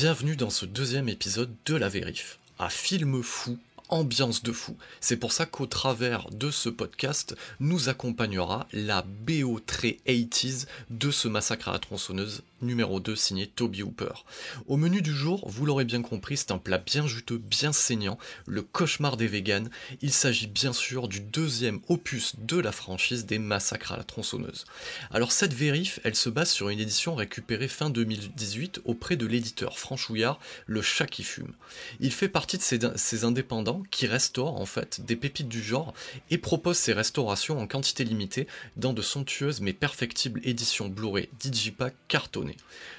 Bienvenue dans ce deuxième épisode de La Vérif, un film fou ambiance de fou. C'est pour ça qu'au travers de ce podcast, nous accompagnera la BO très 80s de ce massacre à la tronçonneuse numéro 2 signé Toby Hooper. Au menu du jour, vous l'aurez bien compris, c'est un plat bien juteux, bien saignant, le cauchemar des véganes. Il s'agit bien sûr du deuxième opus de la franchise des massacres à la tronçonneuse. Alors cette vérif, elle se base sur une édition récupérée fin 2018 auprès de l'éditeur franchouillard Le Chat qui fume. Il fait partie de ces, indépendants qui restaure en fait des pépites du genre et propose ces restaurations en quantité limitée dans de somptueuses mais perfectibles éditions Blu-ray Digipack cartonnées,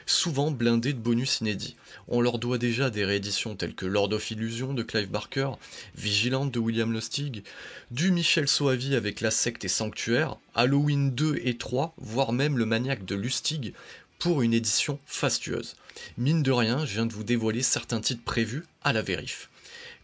souvent blindées de bonus inédits. On leur doit déjà des rééditions telles que Lord of Illusion de Clive Barker, Vigilante de William Lustig, du Michel Soavi avec La Secte et Sanctuaire, Halloween 2 et 3, voire même Le Maniaque de Lustig, pour une édition fastueuse. Mine de rien, je viens de vous dévoiler certains titres prévus à la vérif.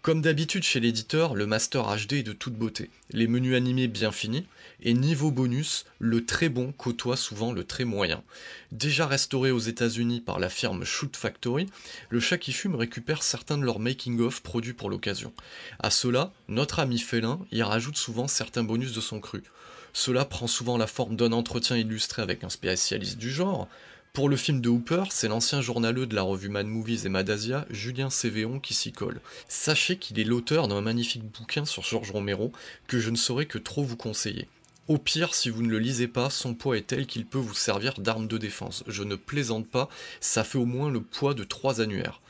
Comme d'habitude chez l'éditeur, le Master HD est de toute beauté, les menus animés bien finis, et niveau bonus, le très bon côtoie souvent le très moyen. Déjà restauré aux États-Unis par la firme Shoot Factory, le chat qui fume récupère certains de leurs making-of produits pour l'occasion. À cela, notre ami Félin y rajoute souvent certains bonus de son cru. Cela prend souvent la forme d'un entretien illustré avec un spécialiste du genre, pour le film de Hooper, c'est l'ancien journaleux de la revue Mad Movies et Madasia, Julien Cévéon, qui s'y colle. Sachez qu'il est l'auteur d'un magnifique bouquin sur Georges Romero que je ne saurais que trop vous conseiller. Au pire, si vous ne le lisez pas, son poids est tel qu'il peut vous servir d'arme de défense. Je ne plaisante pas, ça fait au moins le poids de trois annuaires.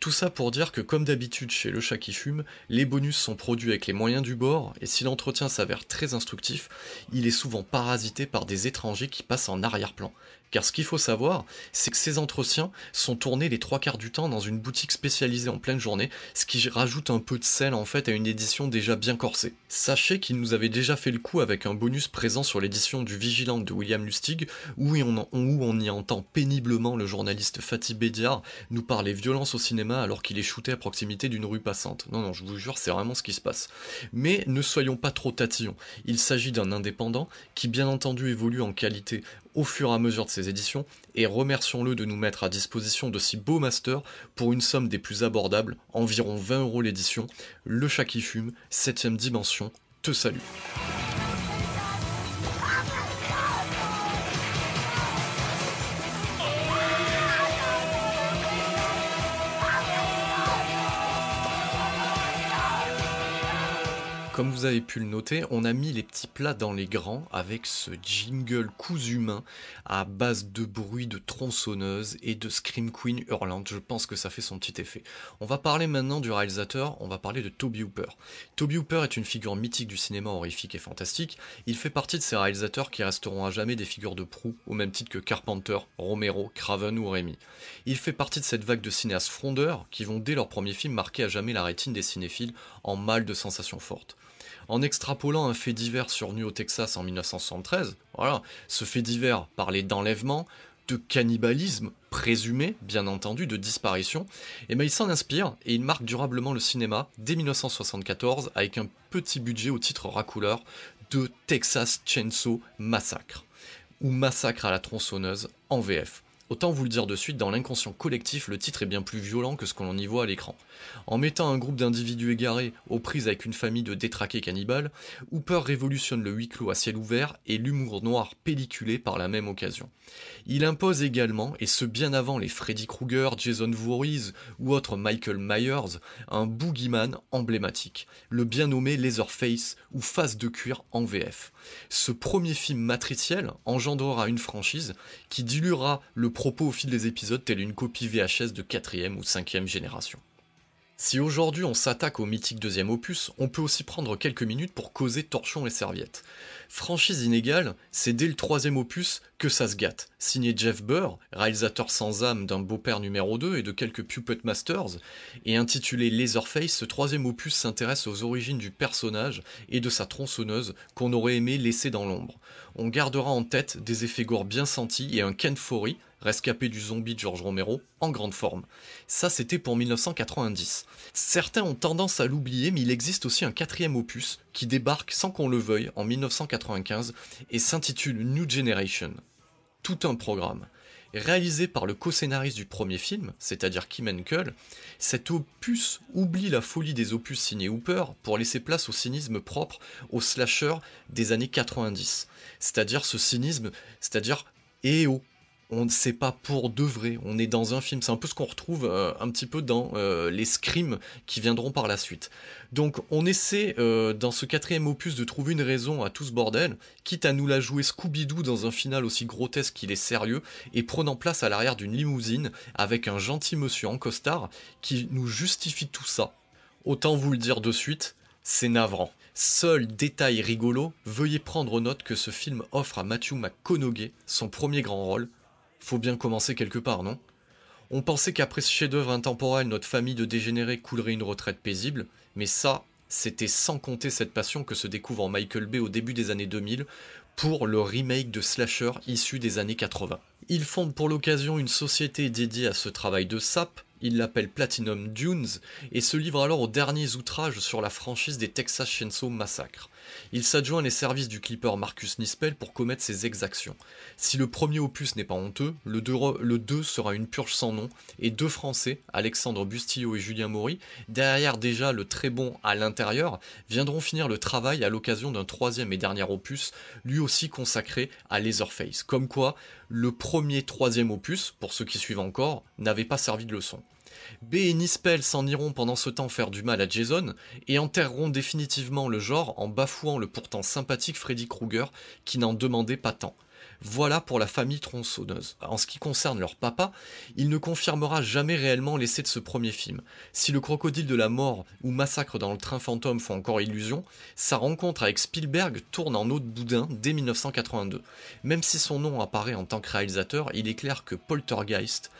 Tout ça pour dire que comme d'habitude chez Le Chat qui fume, les bonus sont produits avec les moyens du bord, et si l'entretien s'avère très instructif, il est souvent parasité par des étrangers qui passent en arrière-plan. Car ce qu'il faut savoir, c'est que ces entretiens sont tournés les trois quarts du temps dans une boutique spécialisée en pleine journée, ce qui rajoute un peu de sel en fait à une édition déjà bien corsée. Sachez qu'il nous avait déjà fait le coup avec un bonus présent sur l'édition du Vigilante de William Lustig, où on, y entend péniblement le journaliste Fatih Bédiard nous parler violence au cinéma alors qu'il est shooté à proximité d'une rue passante. Non, non, je vous jure, c'est vraiment ce qui se passe. Mais ne soyons pas trop tatillons. Il s'agit d'un indépendant qui bien entendu évolue en qualité au fur et à mesure de ses éditions, et remercions-le de nous mettre à disposition de si beaux masters pour une somme des plus abordables, environ 20 euros l'édition. Le chat qui fume, 7ème dimension, te salue. Comme vous avez pu le noter, on a mis les petits plats dans les grands avec ce jingle cousu humain à base de bruit de tronçonneuse et de Scream Queen hurlante. Je pense que ça fait son petit effet. On va parler maintenant du réalisateur, on va parler de Toby Hooper. Toby Hooper est une figure mythique du cinéma horrifique et fantastique. Il fait partie de ces réalisateurs qui resteront à jamais des figures de proue, au même titre que Carpenter, Romero, Craven ou Rémy. Il fait partie de cette vague de cinéastes frondeurs qui vont dès leur premier film marquer à jamais la rétine des cinéphiles en mal de sensations fortes en extrapolant un fait divers survenu au Texas en 1973. Voilà, ce fait divers parlait d'enlèvement, de cannibalisme, présumé, bien entendu, de disparition, et eh ben il s'en inspire et il marque durablement le cinéma dès 1974 avec un petit budget au titre racouleur de Texas Chainsaw Massacre, ou Massacre à la tronçonneuse en VF. Autant vous le dire de suite, dans l'inconscient collectif, le titre est bien plus violent que ce que l'on y voit à l'écran. En mettant un groupe d'individus égarés aux prises avec une famille de détraqués cannibales, Hooper révolutionne le huis clos à ciel ouvert et l'humour noir pelliculé par la même occasion. Il impose également, et ce bien avant les Freddy Krueger, Jason Voorhees ou autres Michael Myers, un boogeyman emblématique, le bien nommé Leatherface ou Face de cuir en VF. Ce premier film matriciel engendrera une franchise qui diluera le propos au fil des épisodes tel une copie VHS de 4ème ou 5ème génération. Si aujourd'hui on s'attaque au mythique deuxième opus, on peut aussi prendre quelques minutes pour causer torchons et serviettes. Franchise inégale, c'est dès le troisième opus que ça se gâte. Signé Jeff Burr, réalisateur sans âme d'un beau-père numéro 2 et de quelques Puppet Masters, et intitulé Laserface, ce troisième opus s'intéresse aux origines du personnage et de sa tronçonneuse qu'on aurait aimé laisser dans l'ombre. On gardera en tête des effets gore bien sentis et un Ken rescapé du zombie de George Romero, en grande forme. Ça, c'était pour 1990. Certains ont tendance à l'oublier, mais il existe aussi un quatrième opus qui débarque sans qu'on le veuille en 1995 et s'intitule New Generation. Tout un programme. Réalisé par le co-scénariste du premier film, c'est-à-dire Kim Henkel, cet opus oublie la folie des opus signés Hooper pour laisser place au cynisme propre aux slashers des années 90. C'est-à-dire ce cynisme, c'est-à-dire eh oh, on ne sait pas pour de vrai, on est dans un film, c'est un peu ce qu'on retrouve euh, un petit peu dans euh, les scrims qui viendront par la suite. Donc on essaie euh, dans ce quatrième opus de trouver une raison à tout ce bordel, quitte à nous la jouer Scooby-Doo dans un final aussi grotesque qu'il est sérieux, et prenant place à l'arrière d'une limousine avec un gentil monsieur en costard qui nous justifie tout ça. Autant vous le dire de suite, c'est navrant. Seul détail rigolo, veuillez prendre note que ce film offre à Matthew McConaughey son premier grand rôle, faut bien commencer quelque part, non? On pensait qu'après ce chef-d'œuvre intemporel, notre famille de dégénérés coulerait une retraite paisible, mais ça, c'était sans compter cette passion que se découvre en Michael Bay au début des années 2000 pour le remake de Slasher issu des années 80. Il fonde pour l'occasion une société dédiée à ce travail de sap, il l'appelle Platinum Dunes et se livre alors aux derniers outrages sur la franchise des Texas Chainsaw Massacre. Il s'adjoint les services du clipper Marcus Nispel pour commettre ses exactions. Si le premier opus n'est pas honteux, le 2, sera une purge sans nom, et deux Français, Alexandre Bustillo et Julien Maury, derrière déjà le très bon à l'intérieur, viendront finir le travail à l'occasion d'un troisième et dernier opus, lui aussi consacré à Laserface. Comme quoi, le premier troisième opus, pour ceux qui suivent encore, n'avait pas servi de leçon. B et Nispel s'en iront pendant ce temps faire du mal à Jason et enterreront définitivement le genre en bafouant le pourtant sympathique Freddy Krueger qui n'en demandait pas tant. Voilà pour la famille tronçonneuse. En ce qui concerne leur papa, il ne confirmera jamais réellement l'essai de ce premier film. Si le crocodile de la mort ou Massacre dans le train fantôme font encore illusion, sa rencontre avec Spielberg tourne en eau de boudin dès 1982. Même si son nom apparaît en tant que réalisateur, il est clair que Poltergeist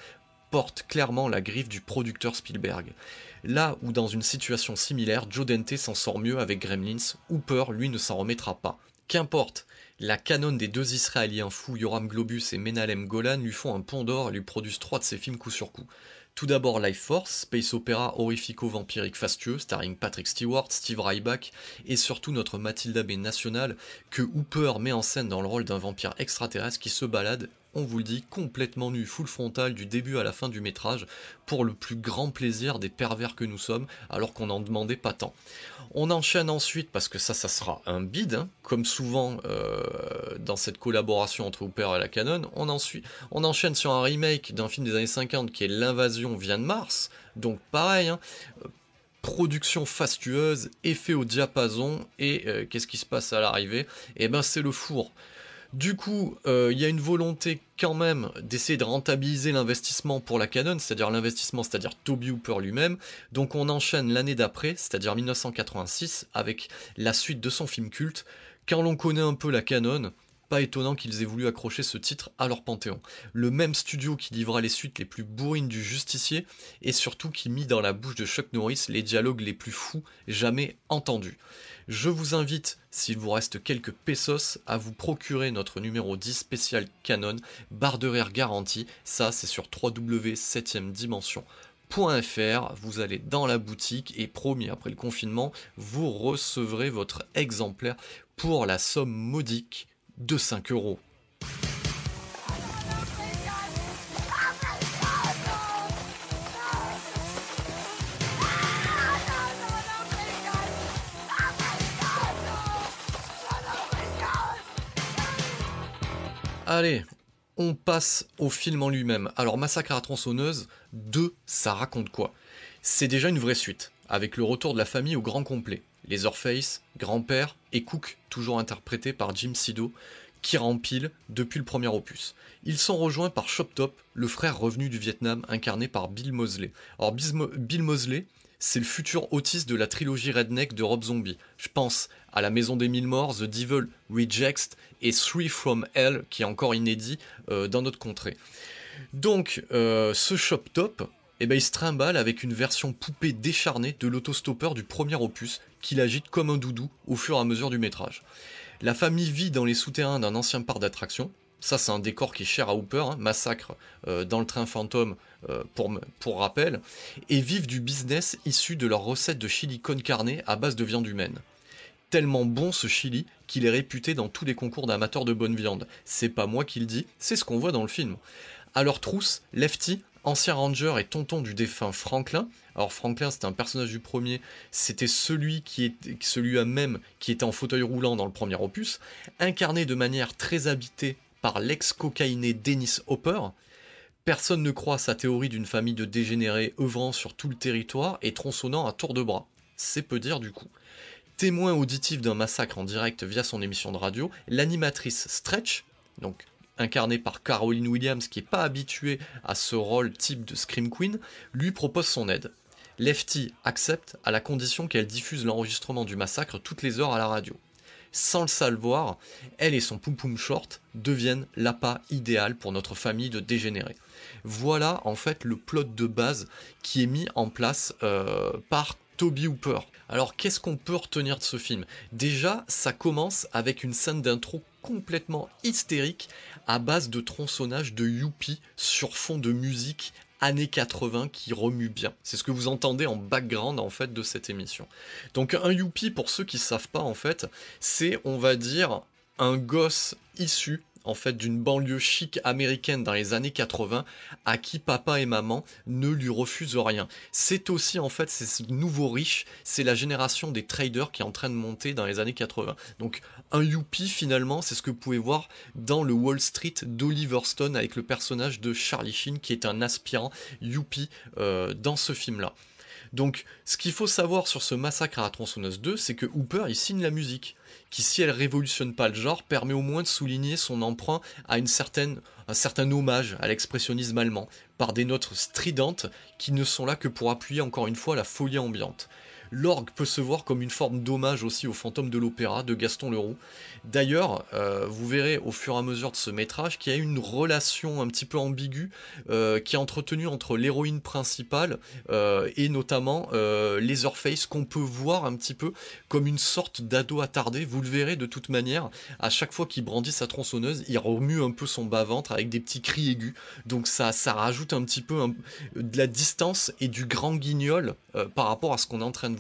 porte clairement la griffe du producteur Spielberg. Là où dans une situation similaire, Joe Dante s'en sort mieux avec Gremlins, Hooper lui ne s'en remettra pas. Qu'importe, la canonne des deux Israéliens fous Yoram Globus et Menalem Golan lui font un pont d'or et lui produisent trois de ses films coup sur coup. Tout d'abord Life Force, space opéra horrifico-vampirique fastueux, starring Patrick Stewart, Steve Ryback et surtout notre Matilda B nationale que Hooper met en scène dans le rôle d'un vampire extraterrestre qui se balade on vous le dit, complètement nu, full frontal du début à la fin du métrage, pour le plus grand plaisir des pervers que nous sommes, alors qu'on n'en demandait pas tant. On enchaîne ensuite, parce que ça, ça sera un bide, hein, comme souvent euh, dans cette collaboration entre Hooper et la Canon, on, on enchaîne sur un remake d'un film des années 50 qui est L'invasion vient de Mars, donc pareil, hein, production fastueuse, effet au diapason, et euh, qu'est-ce qui se passe à l'arrivée? Eh ben c'est le four. Du coup, euh, il y a une volonté quand même d'essayer de rentabiliser l'investissement pour la Canon, c'est-à-dire l'investissement, c'est-à-dire Toby Hooper lui-même. Donc on enchaîne l'année d'après, c'est-à-dire 1986, avec la suite de son film culte. Quand l'on connaît un peu la Canon, pas étonnant qu'ils aient voulu accrocher ce titre à leur panthéon. Le même studio qui livra les suites les plus bourrines du justicier et surtout qui mit dans la bouche de Chuck Norris les dialogues les plus fous jamais entendus. Je vous invite, s'il vous reste quelques pesos, à vous procurer notre numéro 10 spécial Canon, barre de rire garantie. Ça, c'est sur www.7dimension.fr. Vous allez dans la boutique et promis, après le confinement, vous recevrez votre exemplaire pour la somme modique de 5 euros. Allez, on passe au film en lui-même. Alors Massacre à la tronçonneuse 2, ça raconte quoi? C'est déjà une vraie suite, avec le retour de la famille au grand complet. Les grand-père et Cook, toujours interprétés par Jim Sido, qui rempilent depuis le premier opus. Ils sont rejoints par Chop Top, le frère revenu du Vietnam, incarné par Bill Mosley. Alors Bill Mosley, c'est le futur autiste de la trilogie Redneck de Rob Zombie. Je pense à La Maison des Mille Morts, The Devil Rejects et Three from Hell, qui est encore inédit euh, dans notre contrée. Donc, euh, ce Shop Top, eh ben, il se trimballe avec une version poupée décharnée de l'autostoppeur du premier opus, qu'il agite comme un doudou au fur et à mesure du métrage. La famille vit dans les souterrains d'un ancien parc d'attractions, ça, c'est un décor qui est cher à Hooper, hein. massacre euh, dans le train fantôme euh, pour, rappel, et vivent du business issu de leur recette de chili con carne à base de viande humaine. Tellement bon ce chili qu'il est réputé dans tous les concours d'amateurs de bonne viande. C'est pas moi qui le dis, c'est ce qu'on voit dans le film. À leur trousse, Lefty, ancien ranger et tonton du défunt Franklin. Alors Franklin, c'était un personnage du premier, c'était celui qui était celui même qui était en fauteuil roulant dans le premier opus, incarné de manière très habitée par l'ex-cocaïné Dennis Hopper. Personne ne croit sa théorie d'une famille de dégénérés œuvrant sur tout le territoire et tronçonnant à tour de bras. C'est peu dire du coup. Témoin auditif d'un massacre en direct via son émission de radio, l'animatrice Stretch, donc incarnée par Caroline Williams qui n'est pas habituée à ce rôle type de Scream Queen, lui propose son aide. Lefty accepte à la condition qu'elle diffuse l'enregistrement du massacre toutes les heures à la radio sans le savoir, elle et son poum short deviennent l'appât idéal pour notre famille de dégénérés. Voilà en fait le plot de base qui est mis en place euh, par Toby Hooper. Alors qu'est-ce qu'on peut retenir de ce film? Déjà, ça commence avec une scène d'intro complètement hystérique à base de tronçonnage de youpi sur fond de musique années 80 qui remue bien. C'est ce que vous entendez en background en fait de cette émission. Donc un youpi pour ceux qui savent pas en fait, c'est on va dire un gosse issu en fait d'une banlieue chic américaine dans les années 80 à qui papa et maman ne lui refusent rien. C'est aussi en fait ces nouveaux riches, c'est la génération des traders qui est en train de monter dans les années 80. Donc un youpi finalement, c'est ce que vous pouvez voir dans le Wall Street d'Oliver Stone avec le personnage de Charlie Sheen qui est un aspirant youpi euh, dans ce film-là. Donc, ce qu'il faut savoir sur ce massacre à la tronçonneuse 2, c'est que Hooper, il signe la musique, qui, si elle révolutionne pas le genre, permet au moins de souligner son emprunt à une certaine, un certain hommage à l'expressionnisme allemand, par des notes stridentes qui ne sont là que pour appuyer encore une fois la folie ambiante. L'orgue peut se voir comme une forme d'hommage aussi au fantôme de l'opéra de Gaston Leroux. D'ailleurs, euh, vous verrez au fur et à mesure de ce métrage qu'il y a une relation un petit peu ambiguë euh, qui est entretenue entre l'héroïne principale euh, et notamment Laserface qu'on peut voir un petit peu comme une sorte d'ado attardé. Vous le verrez de toute manière, à chaque fois qu'il brandit sa tronçonneuse, il remue un peu son bas-ventre avec des petits cris aigus. Donc ça, ça rajoute un petit peu de la distance et du grand guignol par rapport à ce qu'on est en train de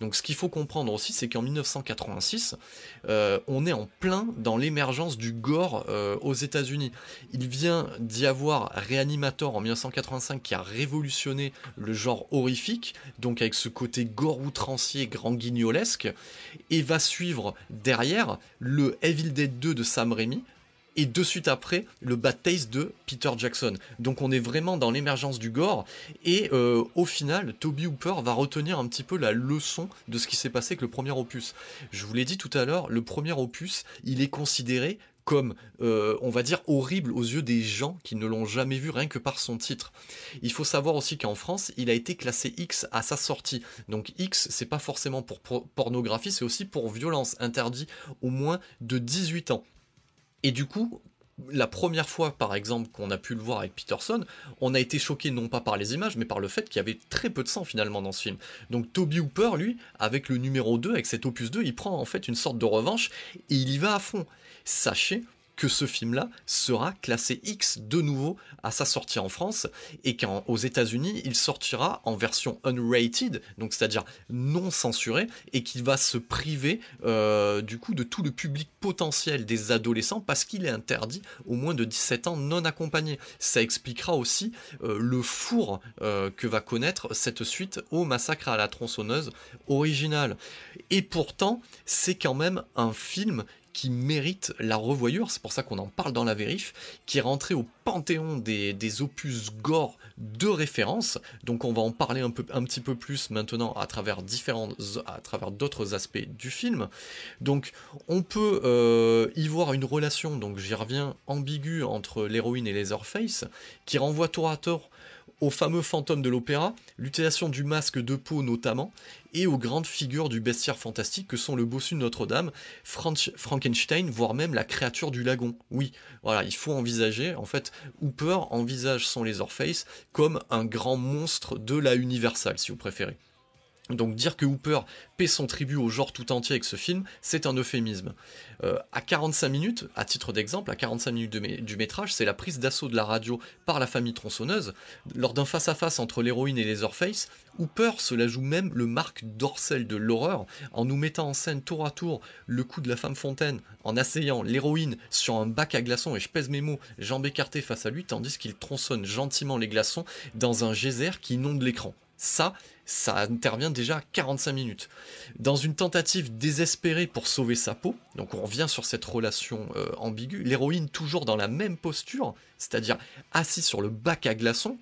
Donc ce qu'il faut comprendre aussi, c'est qu'en 1986, euh, on est en plein dans l'émergence du gore euh, aux États-Unis. Il vient d'y avoir Reanimator en 1985 qui a révolutionné le genre horrifique, donc avec ce côté gore outrancier, grand guignolesque, et va suivre derrière le Evil Dead 2 de Sam Raimi, et de suite après le Bad de Peter Jackson. Donc on est vraiment dans l'émergence du gore et euh, au final Toby Hooper va retenir un petit peu la leçon de ce qui s'est passé avec le premier opus. Je vous l'ai dit tout à l'heure, le premier opus il est considéré comme, euh, on va dire, horrible aux yeux des gens qui ne l'ont jamais vu rien que par son titre. Il faut savoir aussi qu'en France, il a été classé X à sa sortie. Donc X, c'est pas forcément pour pornographie, c'est aussi pour violence, interdit au moins de 18 ans. Et du coup, la première fois, par exemple, qu'on a pu le voir avec Peterson, on a été choqué non pas par les images, mais par le fait qu'il y avait très peu de sang finalement dans ce film. Donc Toby Hooper, lui, avec le numéro 2, avec cet opus 2, il prend en fait une sorte de revanche et il y va à fond. Sachez que ce film-là sera classé X de nouveau à sa sortie en France et qu'aux États-Unis, il sortira en version unrated, donc c'est-à-dire non censuré, et qu'il va se priver euh, du coup de tout le public potentiel des adolescents parce qu'il est interdit au moins de 17 ans non accompagné. Ça expliquera aussi euh, le four euh, que va connaître cette suite au massacre à la tronçonneuse originale. Et pourtant, c'est quand même un film qui mérite la revoyure, c'est pour ça qu'on en parle dans la vérif, qui est rentré au panthéon des, opus gore de référence. Donc on va en parler un, petit peu plus maintenant à travers différents, à travers d'autres aspects du film. Donc on peut euh, y voir une relation, donc j'y reviens, ambiguë entre l'héroïne et Leatherface, qui renvoie tour à tour au fameux fantôme de l'opéra, l'utilisation du masque de peau notamment, et aux grandes figures du bestiaire fantastique que sont le bossu de Notre-Dame, Frankenstein, voire même la créature du lagon. Oui, voilà, il faut envisager, en fait, Hooper envisage son Leatherface comme un grand monstre de la Universal, si vous préférez. Donc dire que Hooper paie son tribut au genre tout entier avec ce film, c'est un euphémisme. Euh, à 45 minutes, à titre d'exemple, à 45 minutes du métrage, c'est la prise d'assaut de la radio par la famille tronçonneuse. Lors d'un face-à-face entre l'héroïne et Leatherface, Hooper se la joue même le marque dorsel de l'horreur en nous mettant en scène tour à tour le coup de la femme fontaine en asseyant l'héroïne sur un bac à glaçons et je pèse mes mots, jambes écartées face à lui tandis qu'il tronçonne gentiment les glaçons dans un geyser qui inonde l'écran. Ça, ça intervient déjà à 45 minutes. Dans une tentative désespérée pour sauver sa peau, donc on revient sur cette relation euh, ambiguë, l'héroïne toujours dans la même posture, c'est-à-dire assise sur le bac à glaçons,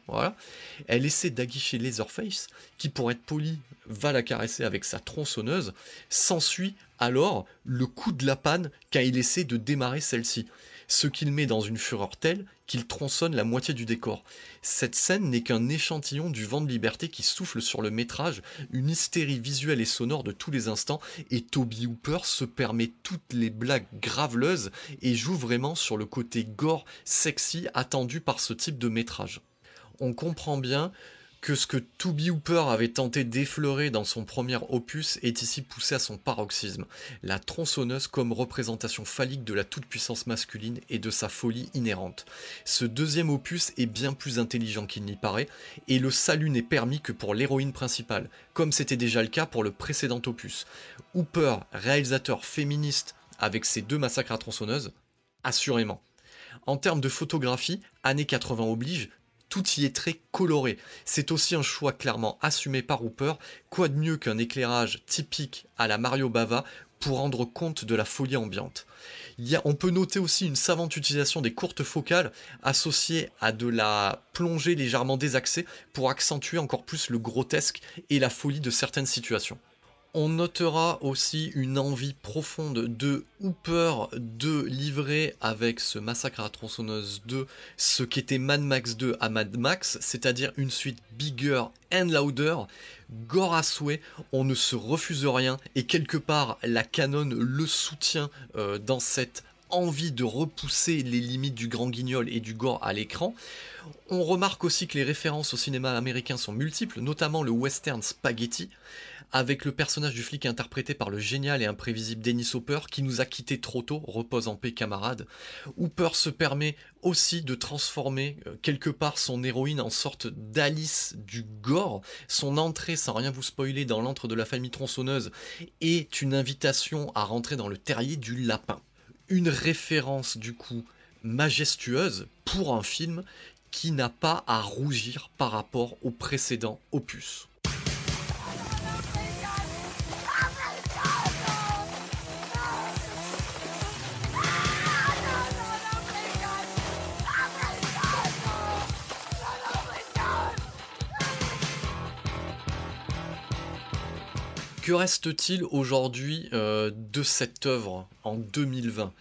elle essaie d'aguicher Leatherface, qui pour être poli va la caresser avec sa tronçonneuse, s'ensuit alors le coup de la panne quand il essaie de démarrer celle-ci ce qu'il met dans une fureur telle qu'il tronçonne la moitié du décor. Cette scène n'est qu'un échantillon du vent de liberté qui souffle sur le métrage, une hystérie visuelle et sonore de tous les instants, et Toby Hooper se permet toutes les blagues graveleuses et joue vraiment sur le côté gore, sexy attendu par ce type de métrage. On comprend bien que ce que Toby Hooper avait tenté d'effleurer dans son premier opus est ici poussé à son paroxysme, la tronçonneuse comme représentation phallique de la toute-puissance masculine et de sa folie inhérente. Ce deuxième opus est bien plus intelligent qu'il n'y paraît, et le salut n'est permis que pour l'héroïne principale, comme c'était déjà le cas pour le précédent opus. Hooper, réalisateur féministe avec ses deux massacres à tronçonneuse, assurément. En termes de photographie, années 80 oblige, tout y est très coloré. C'est aussi un choix clairement assumé par Hooper. Quoi de mieux qu'un éclairage typique à la Mario Bava pour rendre compte de la folie ambiante? on peut noter aussi une savante utilisation des courtes focales associées à de la plongée légèrement désaxée pour accentuer encore plus le grotesque et la folie de certaines situations. On notera aussi une envie profonde de Hooper de livrer avec ce Massacre à la tronçonneuse 2 ce qu'était Mad Max 2 à Mad Max, c'est-à-dire une suite bigger and louder, gore à souhait, on ne se refuse rien et quelque part la canon le soutient euh, dans cette envie de repousser les limites du grand guignol et du gore à l'écran. On remarque aussi que les références au cinéma américain sont multiples, notamment le western spaghetti avec le personnage du flic interprété par le génial et imprévisible Dennis Hopper qui nous a quitté trop tôt, repose en paix camarade. Hooper se permet aussi de transformer euh, quelque part son héroïne en sorte d'Alice du gore. Son entrée, sans rien vous spoiler, dans l'antre de la famille tronçonneuse est une invitation à rentrer dans le terrier du lapin. Une référence du coup majestueuse pour un film qui n'a pas à rougir par rapport au précédent opus. Que reste-t-il aujourd'hui euh, de cette œuvre en 2020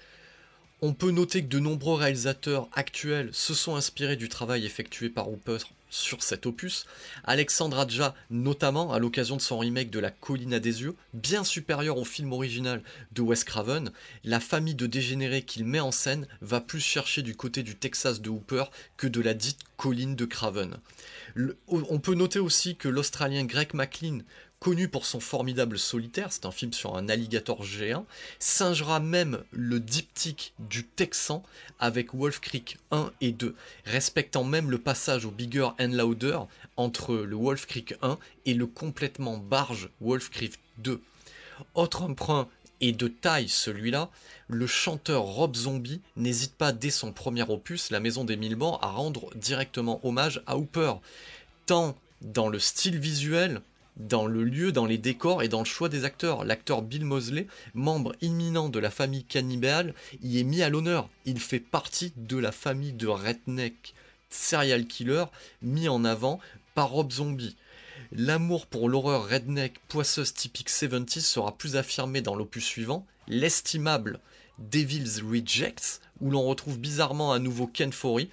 On peut noter que de nombreux réalisateurs actuels se sont inspirés du travail effectué par Hooper sur cet opus. Alexandre Adja, notamment à l'occasion de son remake de La colline à des yeux, bien supérieur au film original de Wes Craven, la famille de dégénérés qu'il met en scène va plus chercher du côté du Texas de Hooper que de la dite colline de Craven. on peut noter aussi que l'Australien Greg McLean connu pour son formidable solitaire, c'est un film sur un alligator géant, singera même le diptyque du Texan avec Wolf Creek 1 et 2, respectant même le passage au Bigger and Louder entre le Wolf Creek 1 et le complètement barge Wolf Creek 2. Autre emprunt et de taille celui-là, le chanteur Rob Zombie n'hésite pas dès son premier opus, La Maison des Mille Morts, à rendre directement hommage à Hooper, tant dans le style visuel dans le lieu, dans les décors et dans le choix des acteurs. L'acteur Bill Mosley, membre imminent de la famille cannibale, y est mis à l'honneur. Il fait partie de la famille de redneck serial killer mis en avant par Rob Zombie. L'amour pour l'horreur redneck poisseuse typique 70 sera plus affirmé dans l'opus suivant, l'estimable Devil's Rejects, où l'on retrouve bizarrement à nouveau Ken Forey,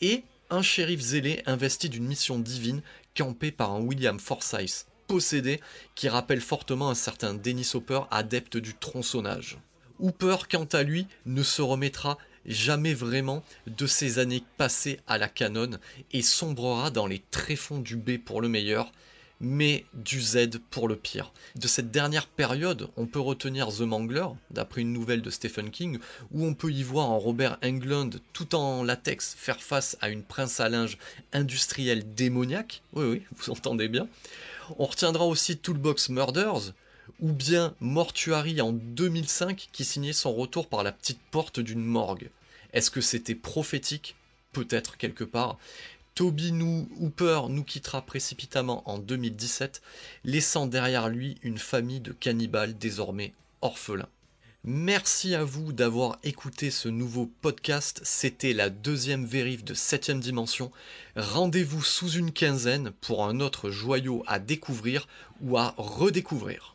et un shérif zélé investi d'une mission divine campé par un William Forsythe possédé qui rappelle fortement un certain Dennis Hopper, adepte du tronçonnage. Hooper, quant à lui, ne se remettra jamais vraiment de ses années passées à la canonne et sombrera dans les tréfonds du B pour le meilleur, mais du Z pour le pire. De cette dernière période, on peut retenir The Mangler, d'après une nouvelle de Stephen King, où on peut y voir un Robert Englund tout en latex faire face à une prince à linge industrielle démoniaque. Oui, oui, vous entendez bien. On retiendra aussi Toolbox Murders, ou bien Mortuary en 2005 qui signait son retour par la petite porte d'une morgue. Est-ce que c'était prophétique? Peut-être quelque part. Toby Hooper nous quittera précipitamment en 2017, laissant derrière lui une famille de cannibales désormais orphelins. Merci à vous d'avoir écouté ce nouveau podcast. C'était la deuxième vérif de 7ème dimension. Rendez-vous sous une quinzaine pour un autre joyau à découvrir ou à redécouvrir.